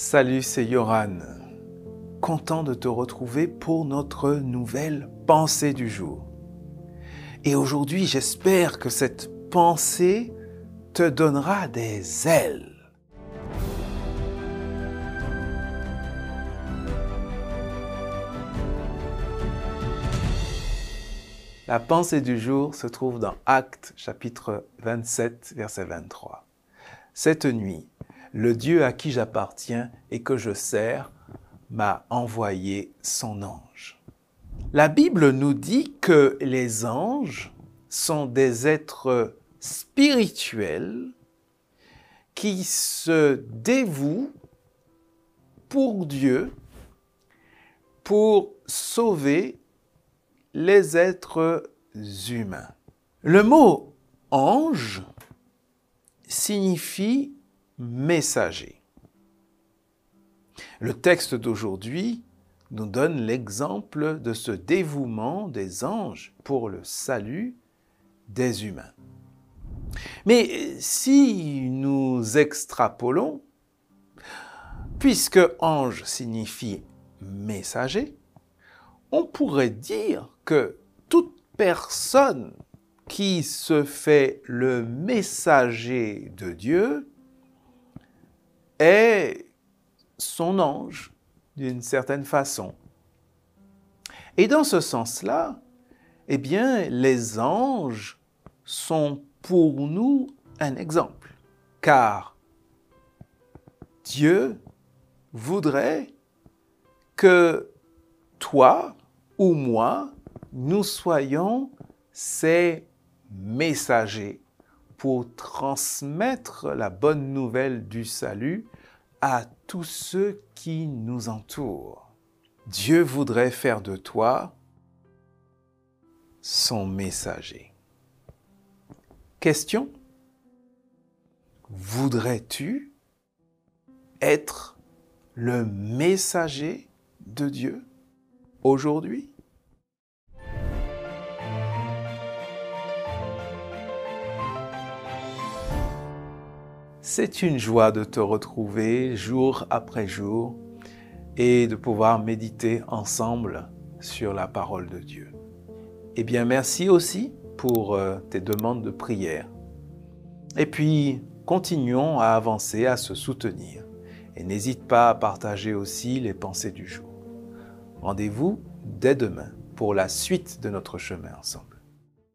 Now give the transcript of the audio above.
Salut, c'est Yoran. Content de te retrouver pour notre nouvelle pensée du jour. Et aujourd'hui, j'espère que cette pensée te donnera des ailes. La pensée du jour se trouve dans Actes chapitre 27, verset 23. Cette nuit, le Dieu à qui j'appartiens et que je sers m'a envoyé son ange. La Bible nous dit que les anges sont des êtres spirituels qui se dévouent pour Dieu pour sauver les êtres humains. Le mot ange signifie messager. Le texte d'aujourd'hui nous donne l'exemple de ce dévouement des anges pour le salut des humains. Mais si nous extrapolons, puisque ange signifie messager, on pourrait dire que toute personne qui se fait le messager de Dieu est son ange d'une certaine façon. Et dans ce sens-là, eh bien, les anges sont pour nous un exemple, car Dieu voudrait que toi ou moi, nous soyons ses messagers pour transmettre la bonne nouvelle du salut à tous ceux qui nous entourent. Dieu voudrait faire de toi son messager. Question Voudrais-tu être le messager de Dieu aujourd'hui? C'est une joie de te retrouver jour après jour et de pouvoir méditer ensemble sur la parole de Dieu. Eh bien, merci aussi pour euh, tes demandes de prière. Et puis, continuons à avancer, à se soutenir. Et n'hésite pas à partager aussi les pensées du jour. Rendez-vous dès demain pour la suite de notre chemin ensemble.